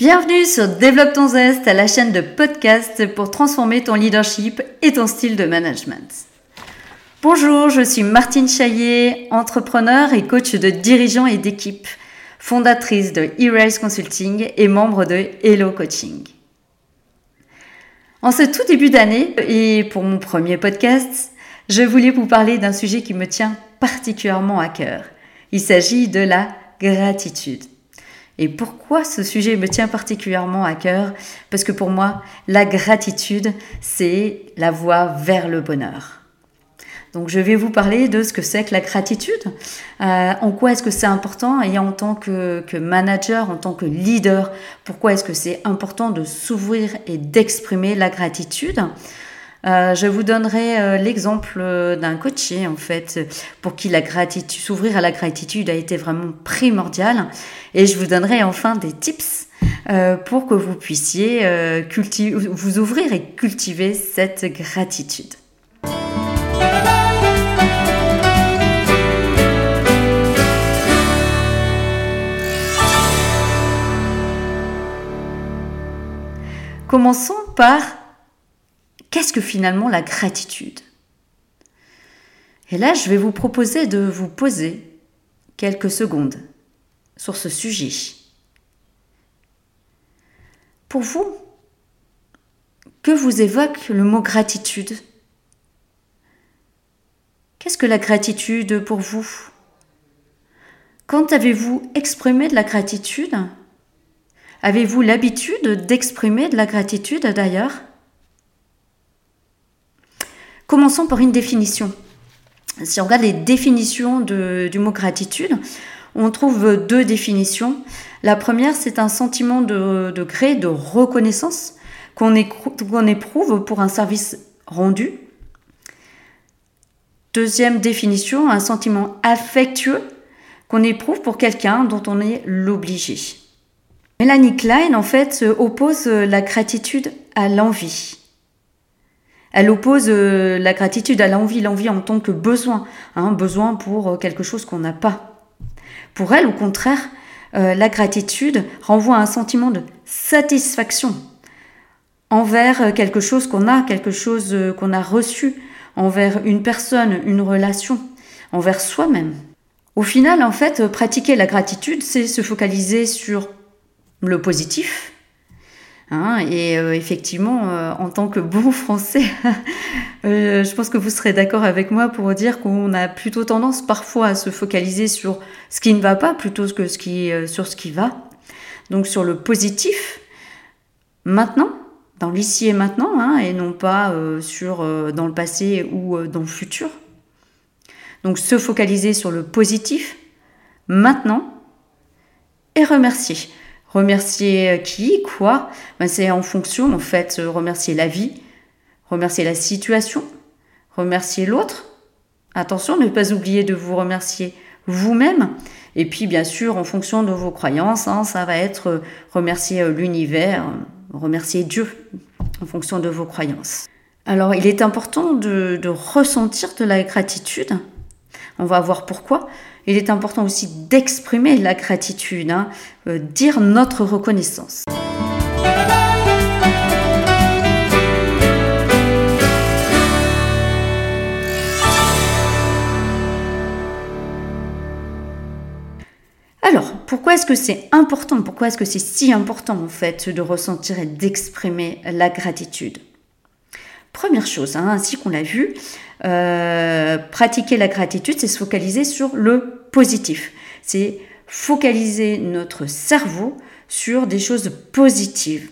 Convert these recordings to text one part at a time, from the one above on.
Bienvenue sur Développe ton Zest, la chaîne de podcast pour transformer ton leadership et ton style de management. Bonjour, je suis Martine Chaillet, entrepreneur et coach de dirigeants et d'équipes, fondatrice de E-Rise Consulting et membre de Hello Coaching. En ce tout début d'année, et pour mon premier podcast, je voulais vous parler d'un sujet qui me tient particulièrement à cœur. Il s'agit de la gratitude. Et pourquoi ce sujet me tient particulièrement à cœur? Parce que pour moi, la gratitude, c'est la voie vers le bonheur. Donc je vais vous parler de ce que c'est que la gratitude, euh, en quoi est-ce que c'est important? Et en tant que, que, manager, en tant que leader, pourquoi est-ce que c'est important de s'ouvrir et d'exprimer la gratitude? Euh, je vous donnerai euh, l'exemple euh, d'un coaché en fait pour qui la gratitude, s'ouvrir à la gratitude a été vraiment primordial. Et je vous donnerai enfin des tips pour que vous puissiez vous ouvrir et cultiver cette gratitude. Commençons par Qu'est-ce que finalement la gratitude? Et là, je vais vous proposer de vous poser quelques secondes sur ce sujet. Pour vous, que vous évoque le mot gratitude? Qu'est-ce que la gratitude pour vous? Quand avez-vous exprimé de la gratitude? Avez-vous l'habitude d'exprimer de la gratitude d'ailleurs? Commençons par une définition. Si on regarde les définitions du mot gratitude, on trouve deux définitions. La première, c'est un sentiment de, de gré, de reconnaissance qu'on éprouve pour un service rendu. Deuxième définition, un sentiment affectueux qu'on éprouve pour quelqu'un dont on est l'obligé. Mélanie Klein, en fait, oppose la gratitude à l'envie. Elle oppose euh, la gratitude à l'envie, l'envie en tant que besoin, hein, besoin pour euh, quelque chose qu'on n'a pas. Pour elle, au contraire, euh, la gratitude renvoie à un sentiment de satisfaction envers quelque chose qu'on a, quelque chose qu'on a reçu, envers une personne, une relation, envers soi-même. Au final, en fait, pratiquer la gratitude, c'est se focaliser sur le positif, Hein, et euh, effectivement, euh, en tant que bon français, euh, je pense que vous serez d'accord avec moi pour dire qu'on a plutôt tendance parfois à se focaliser sur ce qui ne va pas plutôt que sur ce qui va. Donc sur le positif, maintenant, dans l'ici et maintenant, hein, et non pas sur dans le passé ou dans le futur. Donc se focaliser sur le positif, maintenant, et remercier. Remercier euh, qui, quoi? Ben, C'est en fonction, en fait, euh, remercier la vie, remercier la situation, remercier l'autre. Attention, ne pas oublier de vous remercier vous-même. Et puis, bien sûr, en fonction de vos croyances, hein, ça va être euh, remercier l'univers, remercier Dieu, en fonction de vos croyances. Alors, il est important de, de ressentir de la gratitude. On va voir pourquoi il est important aussi d'exprimer la gratitude, hein, euh, dire notre reconnaissance. Alors, pourquoi est-ce que c'est important Pourquoi est-ce que c'est si important en fait de ressentir et d'exprimer la gratitude? Première chose, hein, ainsi qu'on l'a vu, euh, pratiquer la gratitude, c'est se focaliser sur le positif. C'est focaliser notre cerveau sur des choses positives.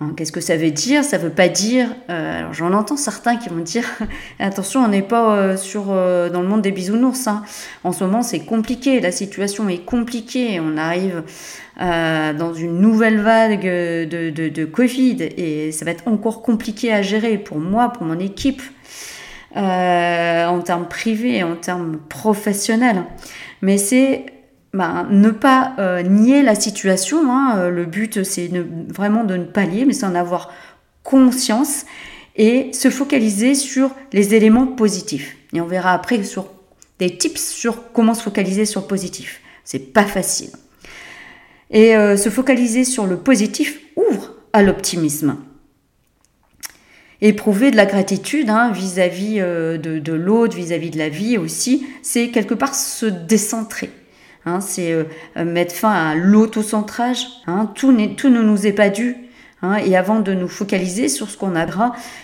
Hein, qu'est-ce que ça veut dire? Ça veut pas dire. Euh, j'en entends certains qui vont dire attention, on n'est pas euh, dans le monde des bisounours. Hein. En ce moment, c'est compliqué. La situation est compliquée. On arrive dans une nouvelle vague de, Covid et ça va être encore compliqué à gérer pour moi, pour mon équipe. Euh, en termes privés, en termes professionnels. Mais c'est ben, ne pas euh, nier la situation. Hein. Euh, le but, c'est vraiment de ne pas lier, mais c'est en avoir conscience et se focaliser sur les éléments positifs. Et on verra après sur des tips sur comment se focaliser sur le positif. C'est pas facile. Et se focaliser sur le positif ouvre à l'optimisme. Éprouver de la gratitude hein, vis-à-vis de, de l'autre, vis-à-vis de la vie aussi, c'est quelque part se décentrer. Hein, c'est euh, mettre fin à l'autocentrage. Hein, tout, tout, ne nous est pas dû. Hein, et avant de nous focaliser sur ce qu'on a,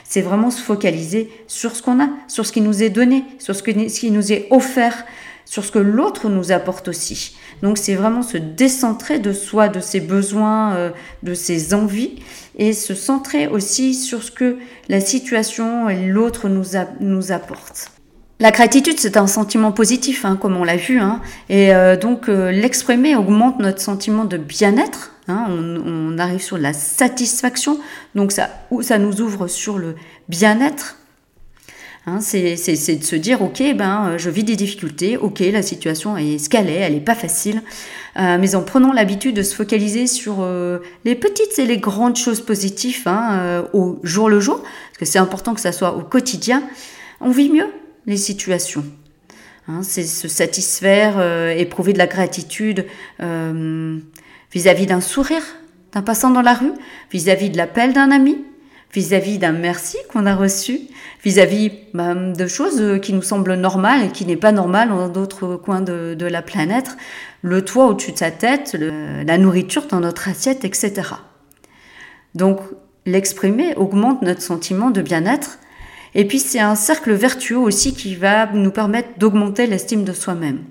c'est vraiment se focaliser sur ce qu'on a, sur ce qui nous est donné, sur ce, qui nous est offert, sur ce que l'autre nous apporte aussi. Donc c'est vraiment se décentrer de soi, de ses besoins, euh, de ses envies, et se centrer aussi sur ce que la situation et l'autre nous, nous apporte. La gratitude, c'est un sentiment positif, hein, comme on l'a vu, hein, et euh, donc euh, l'exprimer augmente notre sentiment de bien-être. Hein, on, arrive sur la satisfaction, donc ça nous ouvre sur le bien-être. C'est de se dire, ok, ben, euh, je vis des difficultés, ok, la situation est ce qu'elle est, elle n'est pas facile, mais en prenant l'habitude de se focaliser sur les petites et les grandes choses positives au jour le jour, parce que c'est important que ça soit au quotidien, on vit mieux, les situations. Hein, c'est se satisfaire, euh, éprouver de la gratitude euh, vis-à-vis d'un sourire d'un passant dans la rue, vis-à-vis de l'appel d'un ami, vis-à-vis d'un merci qu'on a reçu, vis-à-vis bah, de choses qui nous semblent normales et qui n'est pas normal dans d'autres coins de, la planète, le toit au-dessus de sa tête, la nourriture dans notre assiette, etc. Donc l'exprimer augmente notre sentiment de bien-être et puis c'est un cercle vertueux aussi qui va nous permettre d'augmenter l'estime de soi-même.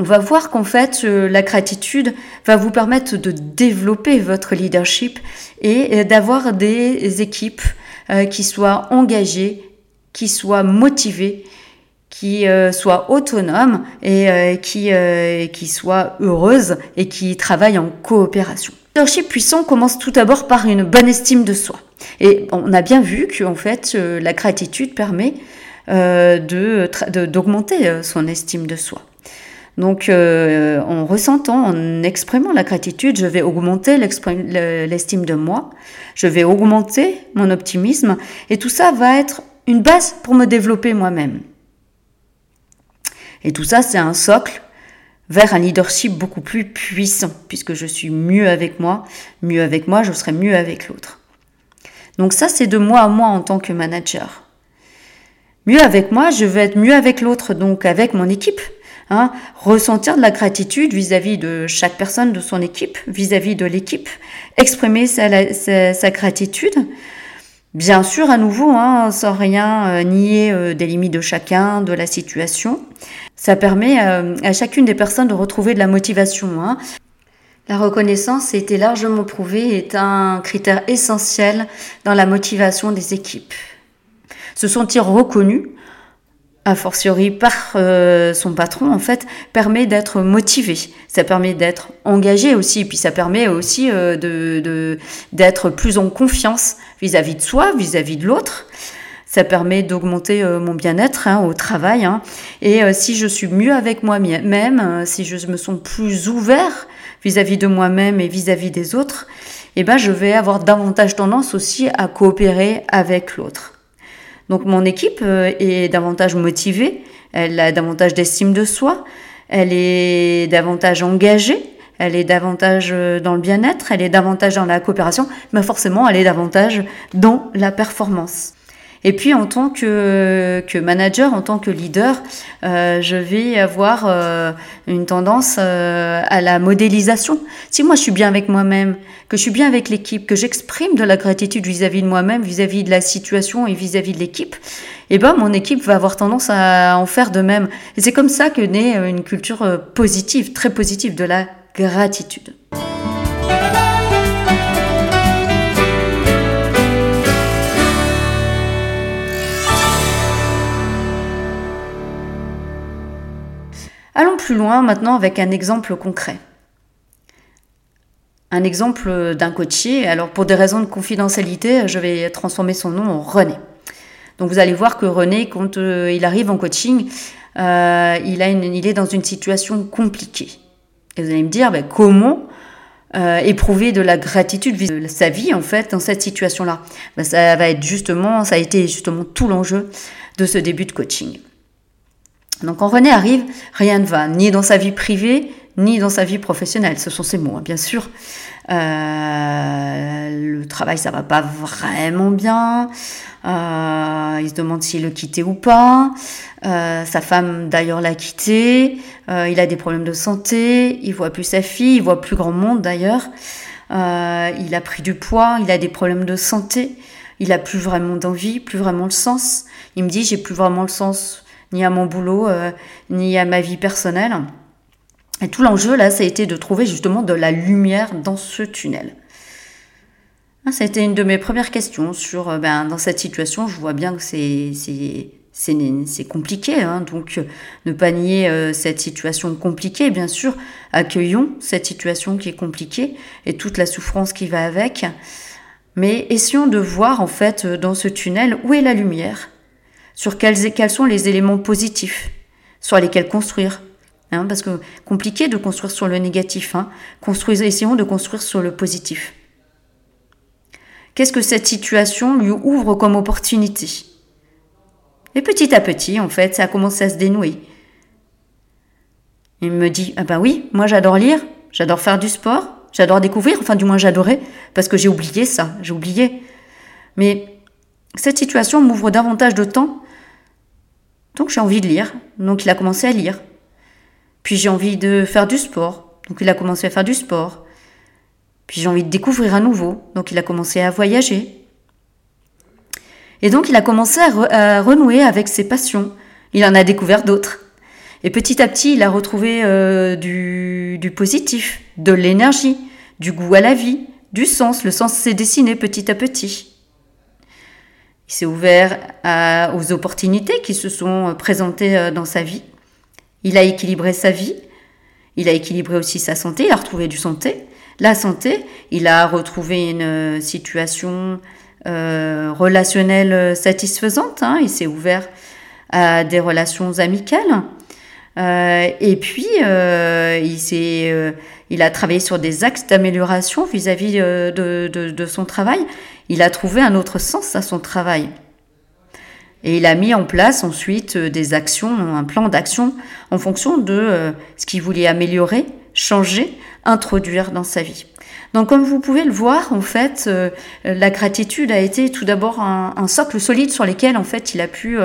On va voir qu'en fait, euh, la gratitude va vous permettre de développer votre leadership et euh, d'avoir des équipes euh, qui soient engagées, qui soient motivées qui euh, soit autonome et qui, euh, qui soit heureuse et qui travaille en coopération. Le leadership puissant commence tout d'abord par une bonne estime de soi. Et on a bien vu que en fait, la gratitude permet d'augmenter son estime de soi. Donc, en ressentant, en exprimant la gratitude, je vais augmenter l'estime de moi, je vais augmenter mon optimisme, et tout ça va être une base pour me développer moi-même. Et tout ça, c'est un socle vers un leadership beaucoup plus puissant, puisque je suis mieux avec moi, mieux avec moi, je serai mieux avec l'autre. Donc ça, c'est de moi à moi en tant que manager. Mieux avec moi, je vais être mieux avec l'autre, donc avec mon équipe. Hein, ressentir de la gratitude vis-à-vis de chaque personne de son équipe, vis-à-vis de l'équipe, exprimer sa, gratitude, Bien sûr, à nouveau, hein, sans rien euh, nier euh, des limites de chacun, de la situation, ça permet euh, à chacune des personnes de retrouver de la motivation. Hein. La reconnaissance, été largement prouvé, est un critère essentiel dans la motivation des équipes. Se sentir reconnu, a fortiori par euh, son patron, en fait, permet d'être motivé. Ça permet d'être engagé aussi, puis ça permet aussi euh, de d'être plus en confiance vis-à-vis de soi, vis-à-vis de l'autre. Ça permet d'augmenter euh, mon bien-être hein, au travail. Hein. Et si je suis mieux avec moi-même, si je me sens plus ouvert vis-à-vis de moi-même et vis-à-vis des autres, eh ben, je vais avoir davantage tendance aussi à coopérer avec l'autre. Donc mon équipe euh, est davantage motivée, elle a davantage d'estime de soi, elle est davantage engagée, elle est davantage euh, dans le bien-être, elle est davantage dans la coopération, mais forcément elle est davantage dans la performance. Et puis en tant que, que manager, en tant que leader, euh, je vais avoir euh, une tendance euh, à la modélisation. Si moi je suis bien avec moi-même, que je suis bien avec l'équipe, que j'exprime de la gratitude vis-à-vis de moi-même, vis-à-vis de la situation et vis-à-vis de l'équipe, eh ben mon équipe va avoir tendance à en faire de même. Et c'est comme ça que naît une culture positive, très positive de la gratitude. Plus loin maintenant avec un exemple concret. Un exemple d'un coachier. Alors pour des raisons de confidentialité, je vais transformer son nom en René. Donc vous allez voir que René, quand euh, il arrive en coaching, euh, il, a il est dans une situation compliquée. Et vous allez me dire, ben, comment euh, éprouver de la gratitude vis de sa vie en fait dans cette situation-là? Ben, ça va être justement, ça a été justement tout l'enjeu de ce début de coaching. Donc quand René arrive, rien ne va, ni dans sa vie privée, ni dans sa vie professionnelle. Ce sont ses mots, hein, bien sûr. Euh, le travail, ça va pas vraiment bien. Euh, il se demande s'il le quitter ou pas. Euh, sa femme d'ailleurs l'a quitté. il a des problèmes de santé. Il voit plus sa fille. Il voit plus grand monde d'ailleurs. il a pris du poids. Il a des problèmes de santé. Il a plus vraiment d'envie, plus vraiment le sens. Il me dit j'ai plus vraiment le sens ni à mon boulot, ni à ma vie personnelle. Et tout l'enjeu, là, ça a été de trouver justement de la lumière dans ce tunnel. Ah, ça a été une de mes premières questions sur, euh, ben, dans cette situation, je vois bien que c'est, c'est, compliqué, hein, donc euh, ne pas nier euh, cette situation compliquée, bien sûr, accueillons cette situation qui est compliquée et toute la souffrance qui va avec, mais essayons de voir en fait dans ce tunnel où est la lumière, sur quels, quels sont les éléments positifs sur lesquels construire, Hein, parce que compliqué de construire sur le négatif. Hein. essayons de construire sur le positif. Qu'est-ce que cette situation lui ouvre comme opportunité? Et petit à petit, en fait, ça a commencé à se dénouer. Il me dit Ah ben oui, moi j'adore lire, j'adore faire du sport, j'adore découvrir, enfin du moins j'adorais, parce que j'ai oublié ça, j'ai oublié. Mais cette situation m'ouvre davantage de temps, donc j'ai envie de lire. Donc il a commencé à lire. Puis j'ai envie de faire du sport. Donc il a commencé à faire du sport. Puis j'ai envie de découvrir à nouveau. Donc il a commencé à voyager. Et donc il a commencé à, renouer avec ses passions. Il en a découvert d'autres. Et petit à petit, il a retrouvé euh, du, du, positif, de l'énergie, du goût à la vie, du sens. Le sens s'est dessiné petit à petit. Il s'est ouvert à, aux opportunités qui se sont présentées euh, dans sa vie. Il a équilibré sa vie, il a équilibré aussi sa santé, il a retrouvé du santé. La santé, il a retrouvé une euh, situation euh, relationnelle satisfaisante, hein. il s'est ouvert à des relations amicales. Euh, et puis, il, il a travaillé sur des axes d'amélioration vis-à-vis de son travail. Il a trouvé un autre sens à son travail. Et il a mis en place ensuite euh, des actions, un plan d'action en fonction de euh, ce qu'il voulait améliorer, changer, introduire dans sa vie. Donc comme vous pouvez le voir, en fait, euh, la gratitude a été tout d'abord un, socle solide sur lequel en fait il a pu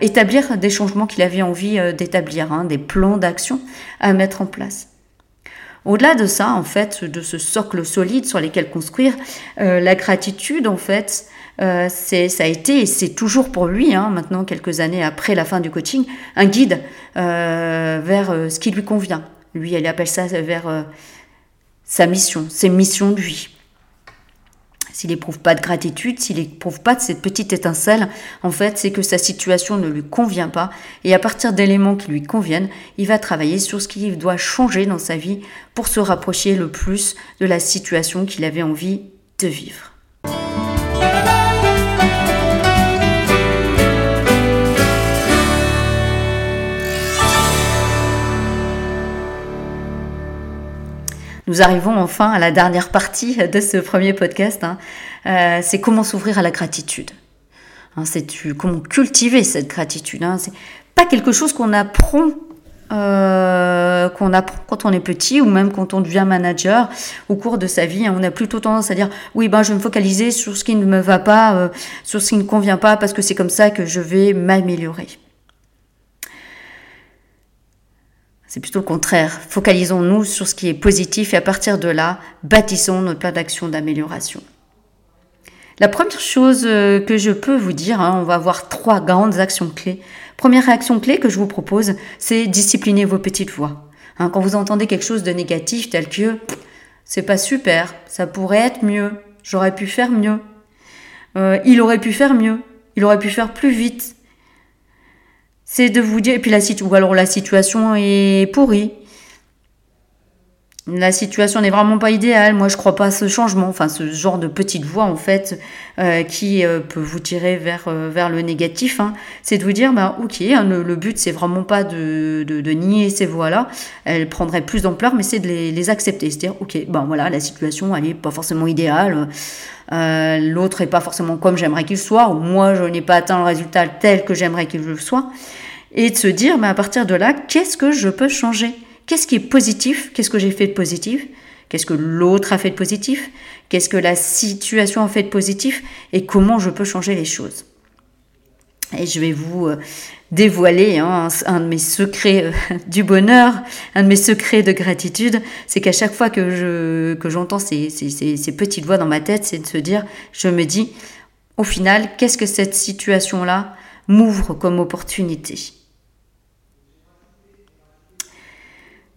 établir des changements qu'il avait envie d'établir, hein, des plans d'action à mettre en place. Au-delà de ça, en fait, de ce socle solide sur lequel construire, la gratitude, en fait, euh, ça a été, et c'est toujours pour lui, hein, maintenant quelques années après la fin du coaching, un guide euh, vers euh, ce qui lui convient. Lui, elle appelle ça vers sa mission, ses missions de vie. S'il n'éprouve pas de gratitude, s'il n'éprouve pas de cette petite étincelle, en fait, c'est que sa situation ne lui convient pas. Et à partir d'éléments qui lui conviennent, il va travailler sur ce qu'il doit changer dans sa vie pour se rapprocher le plus de la situation qu'il avait envie de vivre. Nous arrivons enfin à la dernière partie de ce premier podcast. Hein. Euh, c'est comment s'ouvrir à la gratitude. Hein, c'est comment cultiver cette gratitude. Hein. C'est pas quelque chose qu'on apprend. Euh, qu'on apprend quand on est petit ou même quand on devient manager au cours de sa vie. On a plutôt tendance à dire oui ben je vais me focaliser sur ce qui ne me va pas, euh, sur ce qui ne convient pas parce que c'est comme ça que je vais m'améliorer. C'est plutôt le contraire. Focalisons-nous sur ce qui est positif et à partir de là, bâtissons notre plan d'action d'amélioration. La première chose euh, que je peux vous dire, hein, on va avoir trois grandes actions clés. Première action clé que je vous propose, c'est discipliner vos petites voix. Hein, quand vous entendez quelque chose de négatif tel que c'est pas super, ça pourrait être mieux, j'aurais pu faire mieux, euh, il aurait pu faire mieux, il aurait pu faire plus vite, c'est de vous dire, et puis la, ou alors la situation est pourrie. La situation n'est vraiment pas idéale. Moi, je crois pas à ce changement, enfin ce genre de petite voix en fait euh, qui euh, peut vous tirer vers euh, vers le négatif. Hein. C'est de vous dire, bah ok, hein, le, but c'est vraiment pas de, de, nier ces voix-là. Elles prendraient plus d'ampleur, mais c'est de les, les accepter, c'est dire, ok, ben voilà, la situation elle est pas forcément idéale. L'autre est pas forcément comme j'aimerais qu'il soit, ou moi je n'ai pas atteint le résultat tel que j'aimerais qu'il le soit, et de se dire, bah, à partir de là, qu'est-ce que je peux changer? Qu'est-ce qui est positif? Qu'est-ce que j'ai fait de positif? Qu'est-ce que l'autre a fait de positif? Qu'est-ce que la situation a fait de positif? Et comment je peux changer les choses? Et je vais vous euh, dévoiler hein, un, de mes secrets euh, du bonheur, un de mes secrets de gratitude, c'est qu'à chaque fois que je que j'entends ces, ces, ces, petites voix dans ma tête, c'est de se dire, je me dis, au final, qu'est-ce que cette situation-là m'ouvre comme opportunité?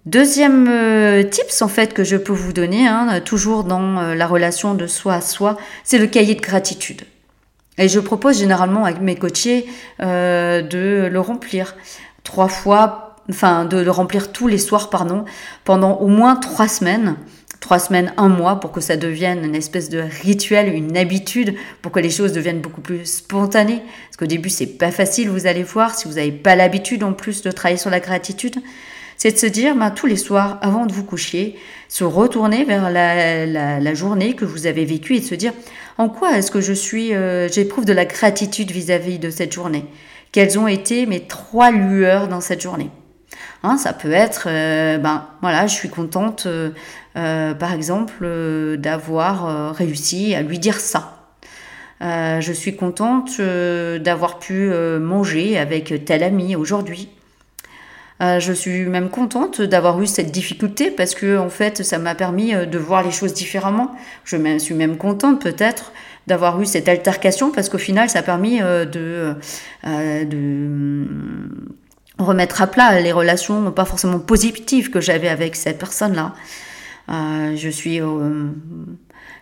Deuxième euh, tips en fait que je peux vous donner, hein, toujours dans euh, la relation de soi à soi, c'est le cahier de gratitude. Et je propose généralement avec mes coachés euh, de le remplir trois fois, enfin de le remplir tous les soirs, pardon, pendant au moins trois semaines trois semaines, un mois, pour que ça devienne une espèce de rituel, une habitude, pour que les choses deviennent beaucoup plus spontanées. Parce qu'au début, c'est pas facile, vous allez voir, si vous n'avez pas l'habitude en plus de travailler sur la gratitude c'est de se dire ben, tous les soirs, avant de vous coucher, se retourner vers la, journée que vous avez vécue et de se dire en quoi est-ce que je suis, euh, j'éprouve de la gratitude vis-à-vis de cette journée? Quelles ont été mes trois lueurs dans cette journée? Hein, Ça peut être, euh, ben voilà, je suis contente, euh, par exemple, d'avoir réussi à lui dire ça. je suis contente d'avoir pu manger avec tel ami aujourd'hui. Euh, je suis même contente d'avoir eu cette difficulté parce que en fait, ça m'a permis euh, de voir les choses différemment. Je suis même contente peut-être d'avoir eu cette altercation parce qu'au final, ça a permis euh, de, de remettre à plat les relations pas forcément positives que j'avais avec cette personne-là. je suis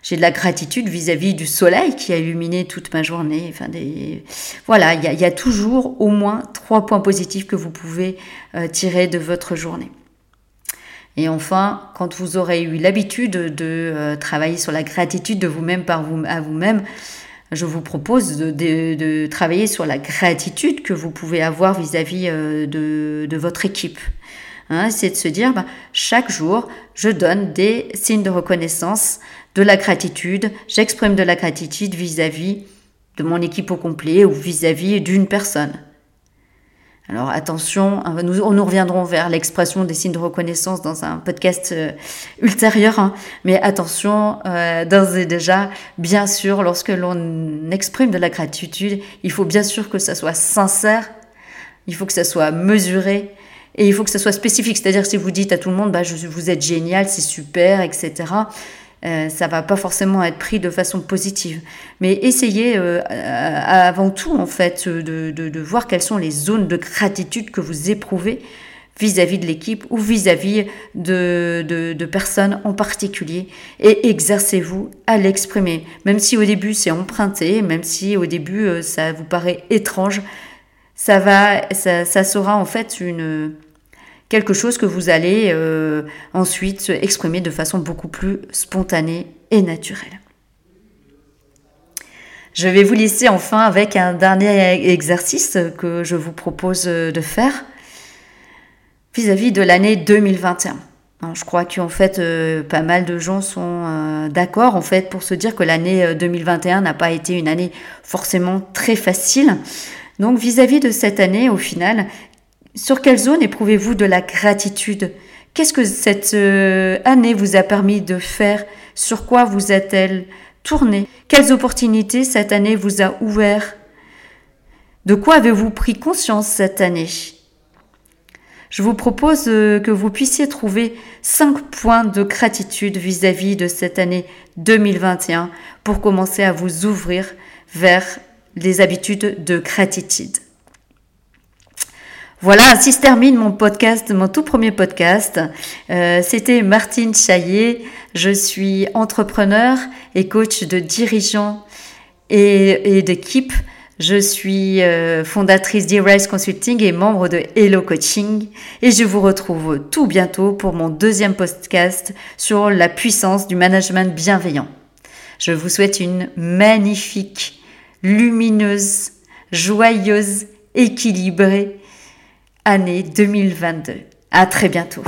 j'ai de la gratitude vis-à-vis du soleil qui a illuminé toute ma journée. Enfin, des... Voilà, il y, a, toujours au moins trois points positifs que vous pouvez euh, tirer de votre journée. Et enfin, quand vous aurez eu l'habitude de euh, travailler sur la gratitude de vous-même par vous, à vous-même, je vous propose de, travailler sur la gratitude que vous pouvez avoir vis-à-vis euh, de, votre équipe. Hein, c'est de se dire, bah, chaque jour, je donne des signes de reconnaissance de la gratitude, j'exprime de la gratitude vis-à-vis de mon équipe au complet ou vis-à-vis d'une personne. Alors attention, hein, nous, nous reviendrons vers l'expression des signes de reconnaissance dans un podcast euh, ultérieur, hein. mais attention, euh, d'ores et déjà, bien sûr, lorsque l'on exprime de la gratitude, il faut bien sûr que ça soit sincère, il faut que ça soit mesuré, et il faut que ça soit spécifique. C'est-à-dire si vous dites à tout le monde, bah, je, vous êtes génial, c'est super, etc. Euh, ça va pas forcément être pris de façon positive. Mais essayez euh, avant tout, en fait, de, de, voir quelles sont les zones de gratitude que vous éprouvez vis-à-vis de l'équipe ou vis-à-vis de, de, personnes en particulier et exercez-vous à l'exprimer. Même si au début c'est emprunté, même si au début euh, ça vous paraît étrange, ça va, ça, ça sera en fait une, quelque chose que vous allez euh, ensuite exprimer de façon beaucoup plus spontanée et naturelle. Je vais vous laisser enfin avec un dernier exercice que je vous propose de faire vis-à-vis de l'année 2021. Je crois qu'en fait, euh, pas mal de gens sont euh, d'accord en fait pour se dire que l'année 2021 n'a pas été une année forcément très facile. Donc vis-à-vis -vis de cette année, au final, sur quelle zone éprouvez-vous de la gratitude? Qu'est-ce que cette euh, année vous a permis de faire? Sur quoi vous a-t-elle tourné? Quelles opportunités cette année vous a ouvert? De quoi avez-vous pris conscience cette année? Je vous propose euh, que vous puissiez trouver cinq points de gratitude vis-à-vis -vis de cette année 2021 pour commencer à vous ouvrir vers les habitudes de gratitude. Voilà, ainsi se termine mon podcast, mon tout premier podcast. Euh, C'était Martine Chaillet. Je suis entrepreneur et coach de dirigeants et, et d'équipe Je suis euh, fondatrice d'E-Rise Consulting et membre de Hello Coaching et je vous retrouve tout bientôt pour mon deuxième podcast sur la puissance du management bienveillant. Je vous souhaite une magnifique, lumineuse, joyeuse, équilibrée année 2022. À très bientôt.